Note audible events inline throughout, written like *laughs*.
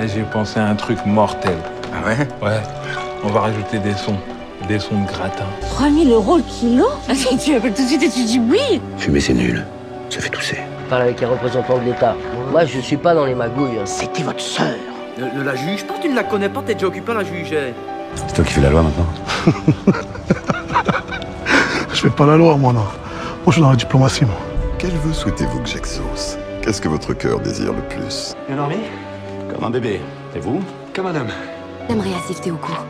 Et J'ai pensé à un truc mortel. Ah ouais? Ouais, on va rajouter des sons. Des sons de gratin. 3000 euros le kilo? Attends, Tu appelles tout de suite et tu dis oui Fumer, c'est nul. Ça fait tousser. parle avec les représentants de l'État. Moi, je suis pas dans les magouilles. hein. C'était votre sœur. Ne, ne la juge pas, tu ne la connais pas, t'es déjà occupé à la juger. C'est toi qui fais la loi maintenant *laughs* Je fais pas la loi, moi, non. Moi, je suis dans la diplomatie, moi. Quel vœu souhaitez-vous que j'exauce? Qu'est-ce que votre cœur désire le plus? Comme un bébé. Et vous J'aimerais assister au cours.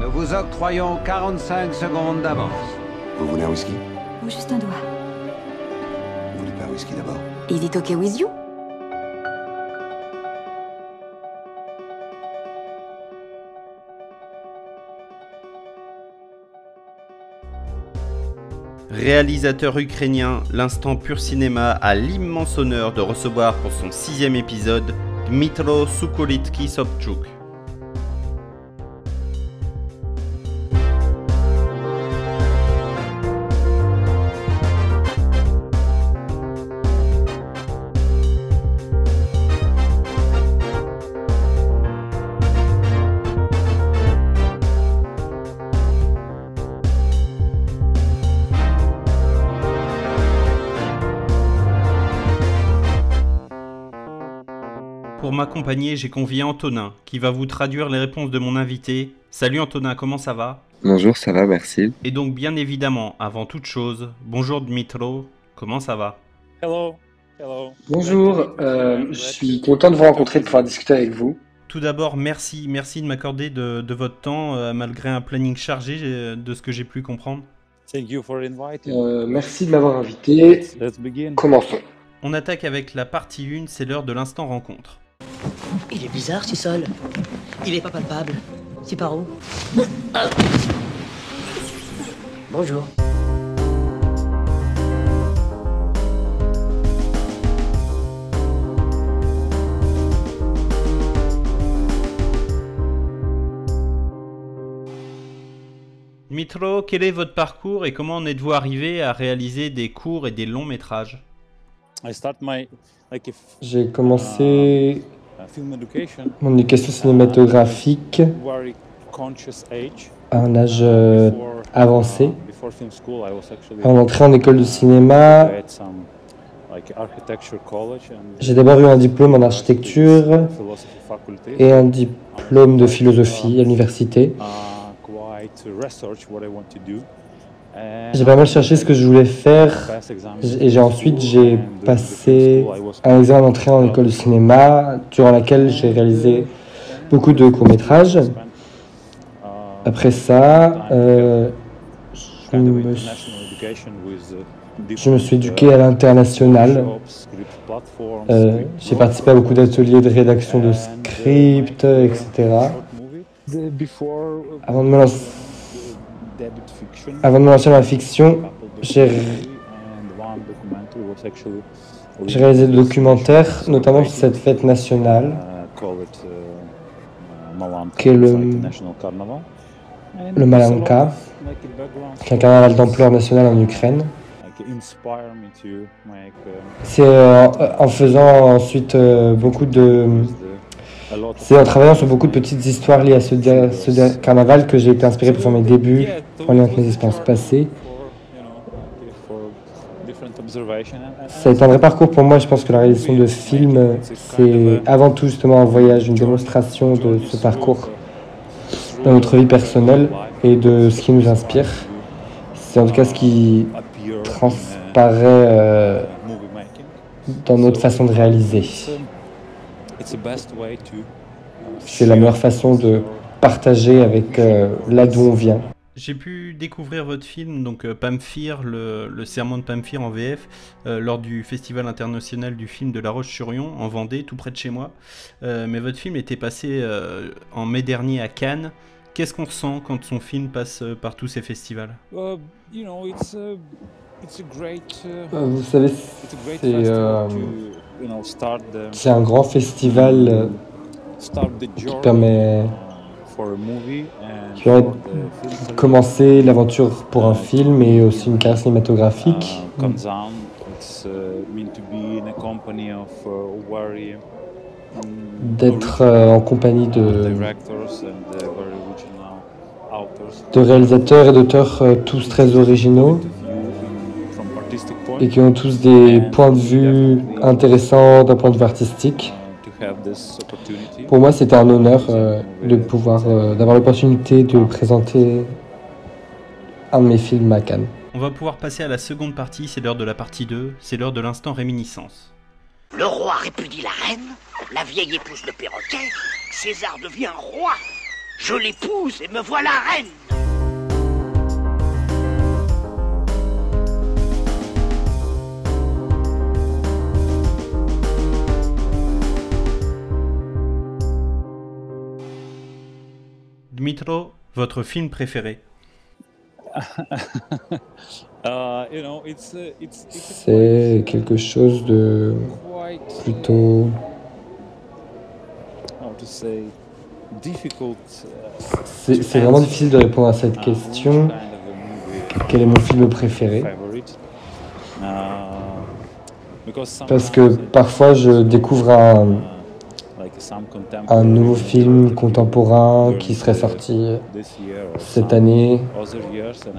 Nous vous octroyons 45 secondes d'avance. Vous voulez un whisky? Ou juste un doigt. Vous voulez pas un whisky d'abord? Is it okay with you? Réalisateur ukrainien, l'instant pur cinéma a l'immense honneur de recevoir pour son sixième épisode Dmitro Sukuritki Sobczuk. Pour m'accompagner, j'ai convié Antonin, qui va vous traduire les réponses de mon invité. Salut Antonin, comment ça va? Bonjour, ça va, merci. Et donc bien évidemment, avant toute chose, bonjour Dmitro, comment ça va? Bonjour, euh, je suis content de vous rencontrer, de pouvoir discuter avec vous. Tout d'abord, merci, merci de m'accorder de, de votre temps, euh, malgré un planning chargé euh, de ce que j'ai pu comprendre. Euh, merci de m'avoir invité. Commençons. On attaque avec la partie 1, c'est l'heure de l'instant rencontre. Il est bizarre, ce sol. Il est pas palpable. C'est par où? Bonjour. Dmitro, quel est votre parcours et comment en êtes-vous arrivé à réaliser des courts et des longs métrages? J'ai commencé mon éducation cinématographique à un âge euh, avancé. Avant d'entrer en école de cinéma, j'ai d'abord eu un diplôme en architecture et un diplôme de philosophie à l'université. J'ai pas mal cherché ce que je voulais faire et j'ai ensuite j'ai passé un examen d'entrée en école de cinéma durant laquelle j'ai réalisé beaucoup de courts-métrages. Après ça, euh, je, me, je me suis éduqué à l'international. Euh, j'ai participé à beaucoup d'ateliers de rédaction de scripts, etc. Avant de me lancer, avant de me lancer dans la fiction, j'ai réalisé des documentaires, notamment sur cette fête nationale, qui est le, le Malanka, qui est un carnaval d'ampleur nationale en Ukraine. C'est euh, en faisant ensuite euh, beaucoup de... C'est en travaillant sur beaucoup de petites histoires liées à ce, carnaval que j'ai été inspiré pour faire mes débuts en lien avec mes expériences passées. Ça a été un vrai parcours pour moi. Je pense que la réalisation de films, c'est avant tout justement un voyage, une démonstration de ce parcours dans notre vie personnelle et de ce qui nous inspire. C'est en tout cas ce qui transparaît euh, dans notre façon de réaliser. C'est la meilleure façon de partager avec euh, là d'où on vient. J'ai pu découvrir votre film, donc euh, Pamphir, le, le serment de Pamphir en VF, euh, lors du Festival international du film de La Roche-sur-Yon, en Vendée, tout près de chez moi. Euh, mais votre film était passé euh, en mai dernier à Cannes. Qu'est-ce qu'on ressent quand son film passe euh, par tous ces festivals? Vous savez, c'est c'est un grand festival euh, qui permet, qui permet de commencer l'aventure pour un film et aussi une carrière cinématographique. d'être euh, en compagnie de, de réalisateurs et d'auteurs euh, tous très originaux et qui ont tous des points de vue intéressants d'un point de vue artistique. Pour moi, c'était un honneur euh, de pouvoir, euh, d'avoir l'opportunité de présenter un de mes films à Cannes. On va pouvoir passer à la seconde partie, c'est l'heure de la partie 2, c'est l'heure de l'instant réminiscence. Le roi répudie la reine, la vieille épouse le perroquet, César devient roi. Je l'épouse et me voilà reine. Votre film préféré? *laughs* C'est quelque chose de plutôt C'est c'est vraiment difficile de répondre à cette question. Quel est mon film préféré? Parce que parfois je découvre un, un nouveau film contemporain qui serait sorti cette année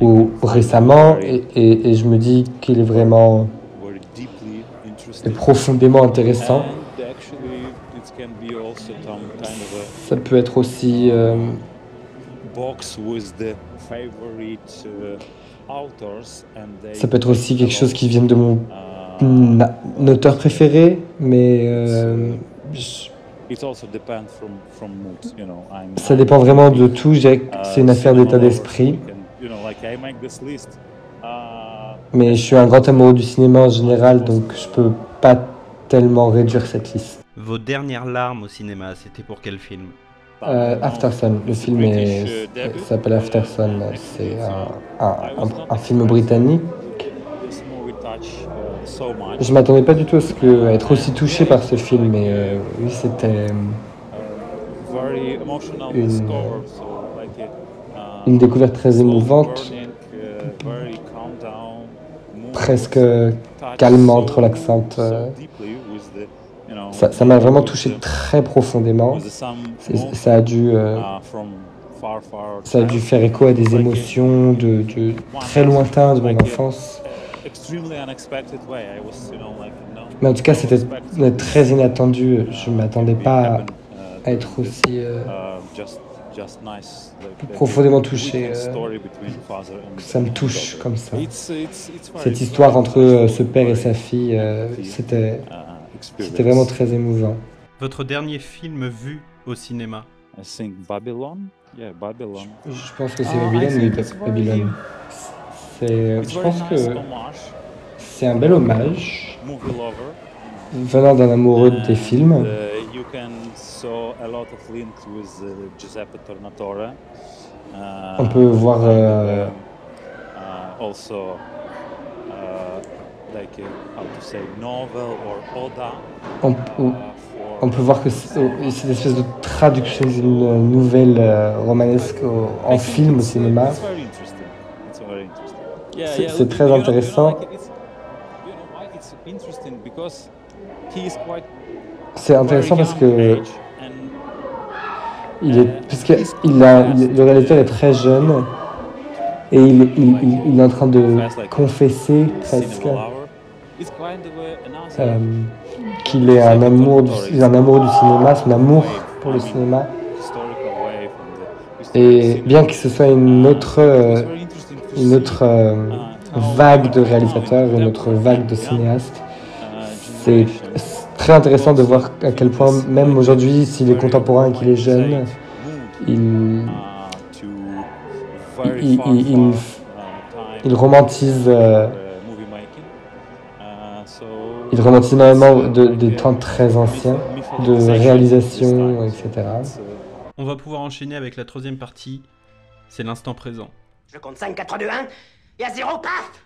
ou récemment et, et- et je me dis qu'il est vraiment est profondément intéressant. Ça peut être aussi euh, ça peut être aussi quelque chose qui vient de mon na- auteur préféré, mais euh, je- ça dépend vraiment de tout. Que c'est une affaire d'état d'esprit. Mais je suis un grand amoureux du cinéma en général, donc je peux pas tellement réduire cette liste. Vos dernières larmes au cinéma, c'était pour quel film? Euh, After Sun, le film est- s'appelle After Sun, c'est un, un- un- un film britannique. Je m'attendais pas du tout à, ce que, à être aussi touché par ce film, mais euh, oui, c'était une, une découverte très émouvante, presque calmante, relaxante. euh. Ça m'a vraiment touché très profondément. Ça a dû, euh, ça a dû faire écho à des émotions de, de très lointains de mon enfance. Mais en tout cas, c'était très inattendu. Je ne m'attendais pas à, être aussi euh, profondément touché, euh, que ça me touche comme ça. Cette histoire entre euh, ce père et sa fille, euh, c'était c'était vraiment très émouvant. Votre dernier film vu au cinéma? Je pense que c'est Babylone, oui, Babylone. C'est, je pense que c'est un bel hommage venant d'un amoureux des films. On peut voir euh, on, on- on peut voir que c'est c'est une espèce de traduction d'une nouvelle euh, romanesque en film au cinéma. C'est- très intéressant. C'est intéressant parce que il est, parce que il a, il- le réalisateur est très jeune et il, il- il- est en train de confesser presque euh, qu'il est un amour, du, un amour du cinéma, son amour pour le cinéma. Et bien que ce soit une autre, euh, une autre euh, vague de réalisateurs, une autre vague de cinéastes, c'est très intéressant de voir à quel point, même aujourd'hui, s'il est contemporain et qu'il est jeune, il, il, il- romantise, euh, il romantise énormément de- des temps très anciens, de réalisation, etc. On va pouvoir enchaîner avec la troisième partie, c'est l'instant présent. Je compte 5, 4, 3, 2, 1, et à 0, paf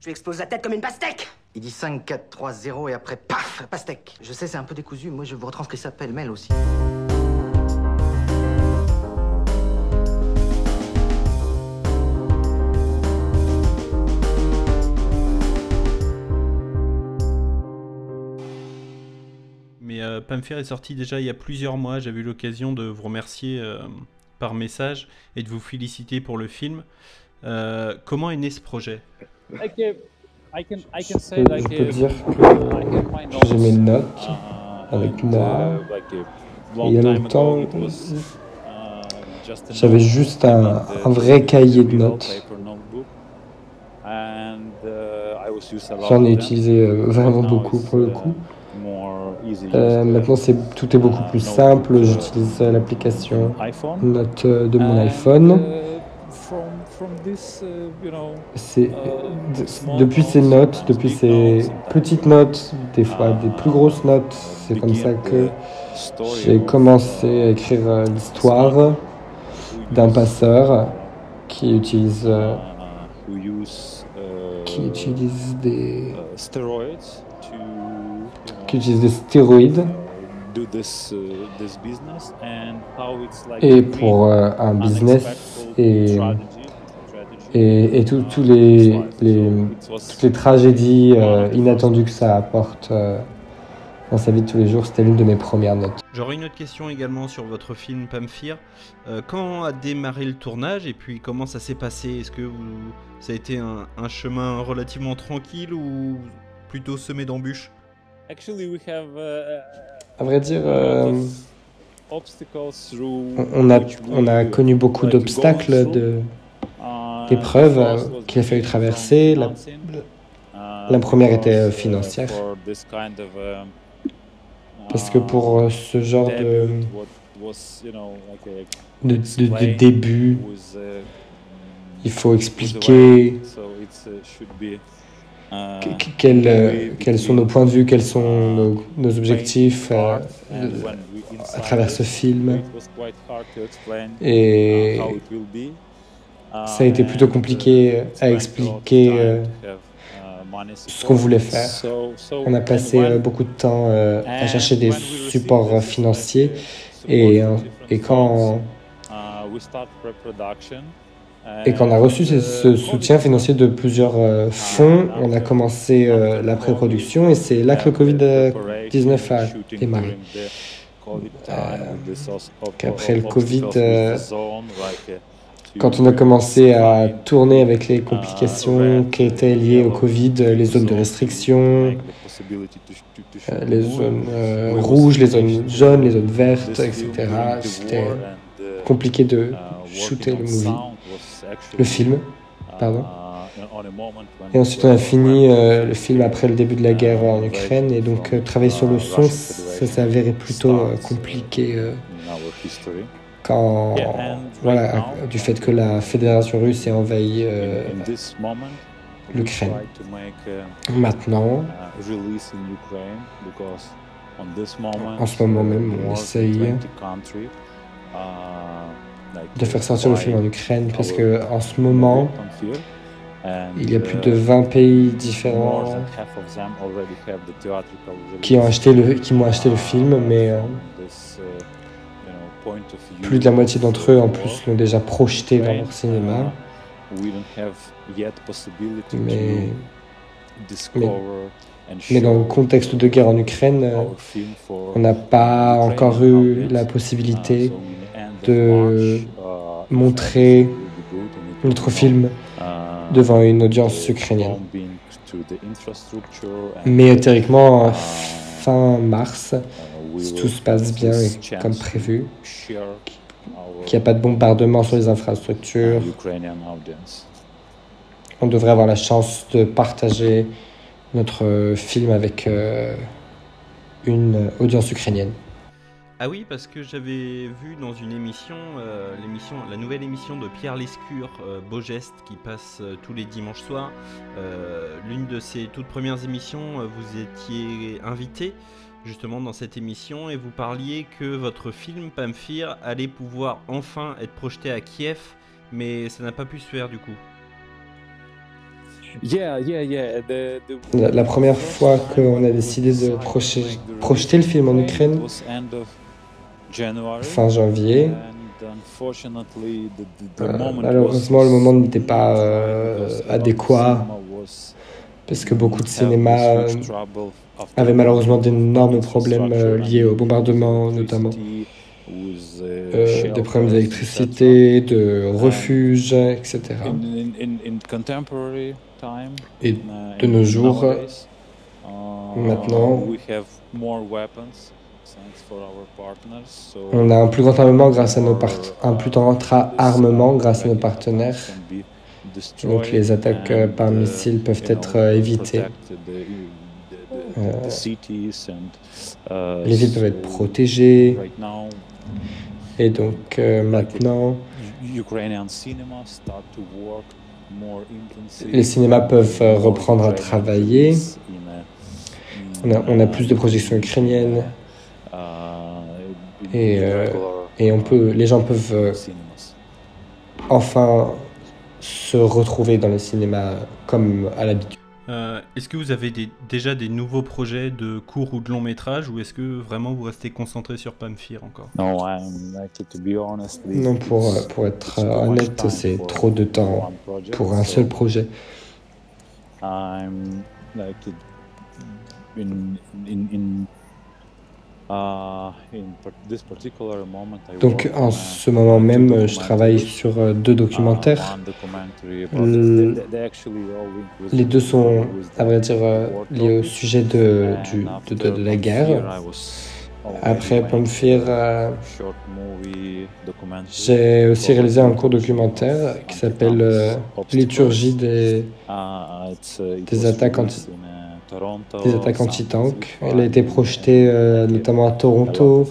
Je lui explose la tête comme une pastèque Il dit 5, 4, 3, 0 et après, paf, pastèque. Je sais, c'est un peu décousu. Moi, je vous retranscris ça pêle-mêle aussi. Mais euh, Pamphir est sorti déjà il y a plusieurs mois. J'avais eu l'occasion de vous remercier euh, par message et de vous féliciter pour le film. Euh, comment est né ce projet? Je je peux dire que j'ai mes notes avec moi. Et il y a longtemps, j'avais juste un, un vrai cahier de notes. J'en ai utilisé euh, vraiment beaucoup pour le coup. Euh, maintenant, c'est tout est beaucoup plus simple. J'utilise euh, l'application Notes euh, de mon iPhone. C'est depuis ces notes, depuis ces petites notes, des fois des plus grosses notes, c'est comme ça que j'ai commencé à écrire l'histoire d'un passeur qui utilise euh, qui utilise des qui utilise des stéroïdes. Et pour euh, un business et et, et tous tous les, les toutes les tragédies euh, inattendues que ça apporte euh, dans sa vie de tous les jours, c'était l'une de mes premières notes. J'aurais une autre question également sur votre film Pamphir. Euh, quand a démarré le tournage et puis comment ça s'est passé? Est-ce que vous, ça a été un, un chemin relativement tranquille ou plutôt semé d'embûches? À vrai dire, euh, on, a, on a connu beaucoup d'obstacles, de, d'épreuves euh, qu'il a fallu traverser. La, la première était euh, financière. Parce que pour euh, ce genre de, de, de- de début, il faut expliquer que- que- quels, euh, quels sont nos points de vue, quels sont nos, nos objectifs euh, de- à travers ce film. Et ça a été plutôt compliqué à expliquer euh, ce qu'on voulait faire. On a passé euh, beaucoup de temps euh, à chercher des supports euh, financiers. et, euh, et quand et quand on a reçu ce, soutien financier de plusieurs euh, fonds, on a commencé euh, la pré-production et c'est là que le Covid-19 a démarré. Euh, qu'après le Covid, euh, quand on a commencé à tourner avec les complications qui étaient liées au Covid, les zones de restriction, euh, les zones euh, rouges, les zones jaunes, les zones vertes, etc. C'était compliqué de shooter le movie, le film, pardon. Et ensuite on a fini euh, le film après le début de la guerre en Ukraine et donc euh, travailler sur le son, ça avéré plutôt euh, compliqué quand, voilà, du fait que la Fédération russe ait envahi l'Ukraine. Maintenant, en ce moment même, on essaye de faire sortir le film en Ukraine parce que en ce moment, il y a plus de 20 pays différents qui ont acheté le, qui m'ont acheté le film, mais euh, plus de la moitié d'entre eux en plus l'ont déjà projeté dans leur cinéma. Mais, mais, mais dans le contexte de guerre en Ukraine, on n'a pas encore eu la possibilité de montrer notre film devant une audience ukrainienne. Mais théoriquement, fin mars, si tout se passe bien et comme prévu, qu'il n'y a pas de bombardement sur les infrastructures, on devrait avoir la chance de partager notre film avec euh, une audience ukrainienne. Ah oui, parce que j'avais vu dans une émission, euh, l'émission, la nouvelle émission de Pierre Lescure, euh, Beau Geste, qui passe euh, tous les dimanches soirs. Euh, L'une de ses toutes premières émissions, euh, vous étiez invité justement dans cette émission et vous parliez que votre film Pamphir allait pouvoir enfin être projeté à Kiev, mais ça n'a pas pu se faire du coup. La, la première fois qu'on a décidé de projeter, projeter le film en Ukraine, fin janvier, euh, malheureusement le moment n'était pas euh, adéquat. parce que beaucoup de cinémas euh, avaient malheureusement d'énormes problèmes liés au bombardement notamment. Euh, des problèmes d'électricité, de refuge, etc. Et de nos jours, maintenant, on a un plus grand armement grâce à nos part un plus grand armement grâce à nos partenaires. Donc les attaques euh, par missiles peuvent être euh, évitées. Euh, les villes peuvent être protégées. Et donc maintenant, les cinémas peuvent reprendre à travailler. On a, on a plus de projections ukrainiennes. Et, et on peut, les gens peuvent enfin se retrouver dans le cinéma comme à l'habitude. Euh, est-ce que vous avez des, déjà des nouveaux projets de court ou de long métrage ou est-ce que vraiment vous restez concentré sur Pamphir encore? Non, pour, pour être honnête, c'est trop de temps pour un seul projet. Uh, Donc en ce moment même, je travaille sur euh, deux documentaires. Les deux sont, à vrai dire, euh, liés au sujet de, du, de, de, la guerre. Après euh, j'ai aussi réalisé un court documentaire qui s'appelle Liturgie des, des attaques anti des attaques anti-tank. Elle a été projetée euh, notamment à Toronto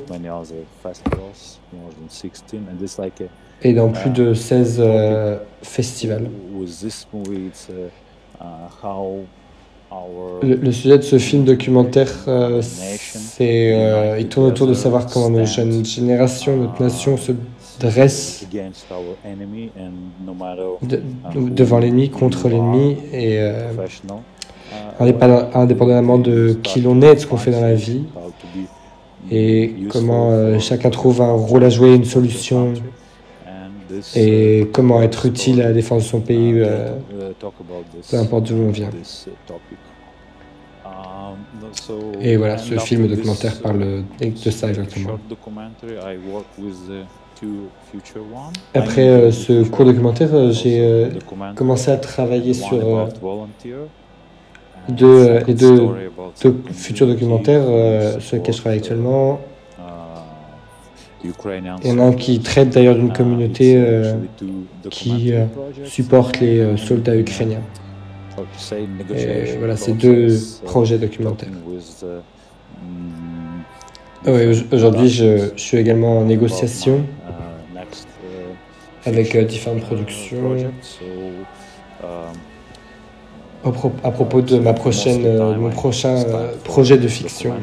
et dans plus de 16 euh, festivals. Le, sujet de ce film documentaire, euh, c'est, il tourne autour de savoir comment nos jeunes générations, notre nation se dresse devant l'ennemi, contre l'ennemi et indépendamment de qui l'on est, de ce qu'on fait dans la vie, et comment euh, chacun trouve un rôle à jouer, une solution, et comment être utile à la défense de son pays, euh, peu importe d'où on vient. Et voilà, ce film documentaire parle de ça exactement. Après euh, ce court documentaire, j'ai commencé à travailler sur deux, les deux, futurs documentaires euh, sur lesquels je travaille actuellement. Il y en a un qui traite d'ailleurs d'une communauté euh, qui euh, supporte les soldats ukrainiens. Et voilà, c'est deux projets documentaires. Oui, aujourd'hui, je, je, suis également en négociation avec différentes productions à propos de ma prochaine, euh, mon prochain euh, projet de fiction.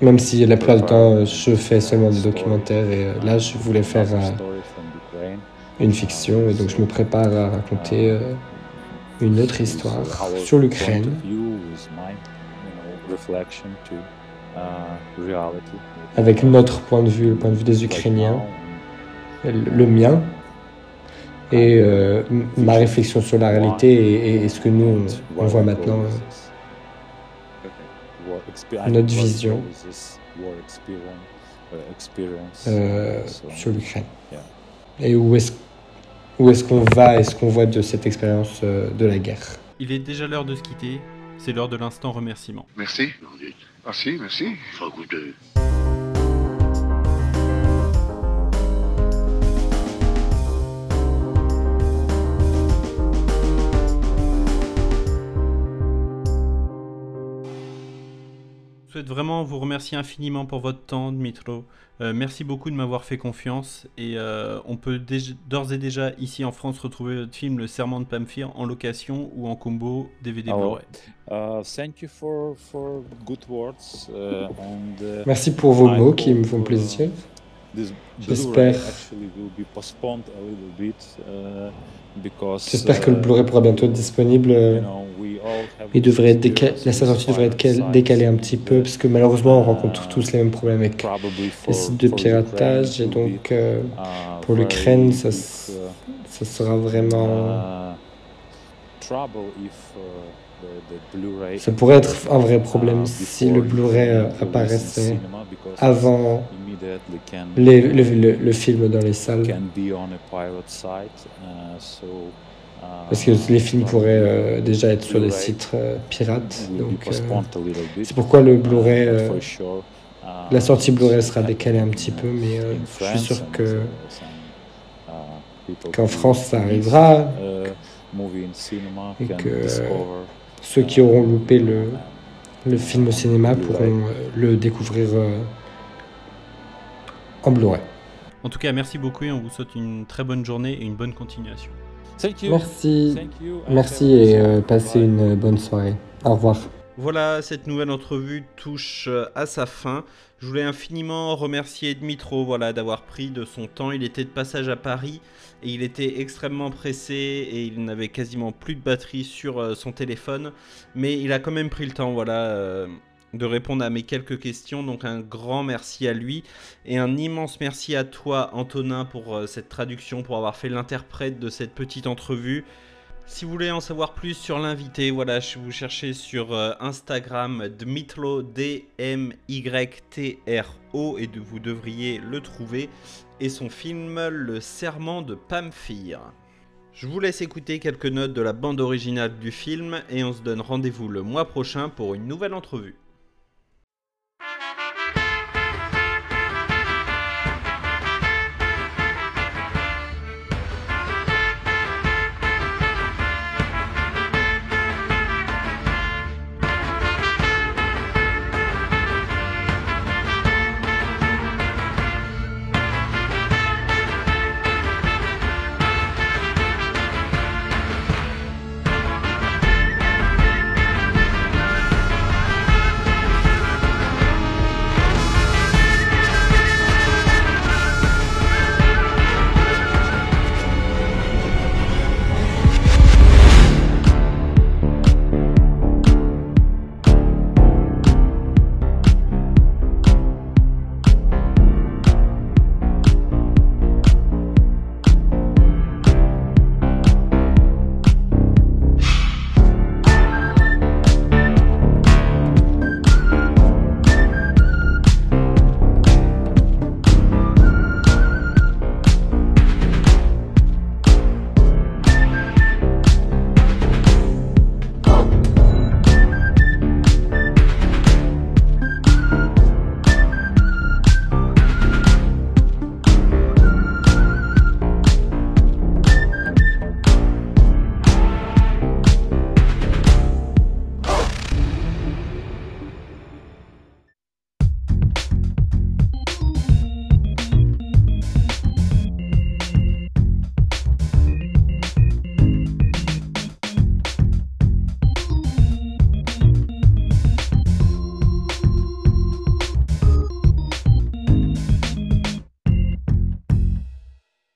Même si la plupart du temps je fais seulement des documentaires et euh, là je voulais faire une fiction et donc je me prépare à raconter une autre histoire sur l'Ukraine. avec notre point de vue, le point de vue des Ukrainiens, le mien, et euh, ma réflexion sur la réalité et, ce que nous, on, voit maintenant, euh, notre vision euh, sur l'Ukraine. Et où est-ce où est qu'on va et ce qu'on voit de cette expérience de la guerre. Il est déjà l'heure de se quitter, c'est l'heure de l'instant remerciement. Merci. Merci, merci. Souhaite vraiment vous remercier infiniment pour votre temps, Dmitro. Euh, merci beaucoup de m'avoir fait confiance. Et euh, on peut d'ores et déjà, ici en France, retrouver votre film Le Serment de Pamphir en location ou en combo DVD Blu-ray. Merci pour vos mots qui me font plaisir. J'espère. J'espère que le Blu-ray pourra bientôt être disponible. Il devrait être décalé, la sortie devrait être décalée un petit peu parce que malheureusement on rencontre tous les mêmes problèmes avec les sites de piratage et donc euh, pour l'Ukraine ça, ça sera vraiment ça pourrait être un vrai problème si le Blu-ray euh, apparaissait avant les, le, le, le, film dans les salles. Parce que les films pourraient euh, déjà être sur des sites euh, pirates. Donc, euh, c'est pourquoi le Blu-ray, la sortie Blu-ray sera décalée un petit peu, mais je suis sûr que qu'en France ça arrivera et que ceux qui auront loupé le, le film au cinéma pourront le découvrir en Blu-ray. En tout cas, merci beaucoup et on vous souhaite une très bonne journée et une bonne continuation. Merci. Merci et euh, passez une bonne soirée. Au revoir. Voilà, cette nouvelle entrevue touche euh, à sa fin. Je voulais infiniment remercier Dmitro voilà, d'avoir pris de son temps. Il était de passage à Paris il était extrêmement pressé et il n'avait quasiment plus de batterie sur euh, son téléphone. Mais il a quand même pris le temps voilà, de répondre à mes quelques questions. Donc un grand merci à lui et un immense merci à toi Antonin pour euh, cette traduction, pour avoir fait l'interprète de cette petite entrevue. Si vous voulez en savoir plus sur l'invité, voilà, vous cherchez sur euh, Instagram Dmitro D-M-Y-T-R-O et vous devriez le trouver. Et son film Le Serment de Pamphire. Je vous laisse écouter quelques notes de la bande originale du film et on se donne rendez-vous le mois prochain pour une nouvelle entrevue.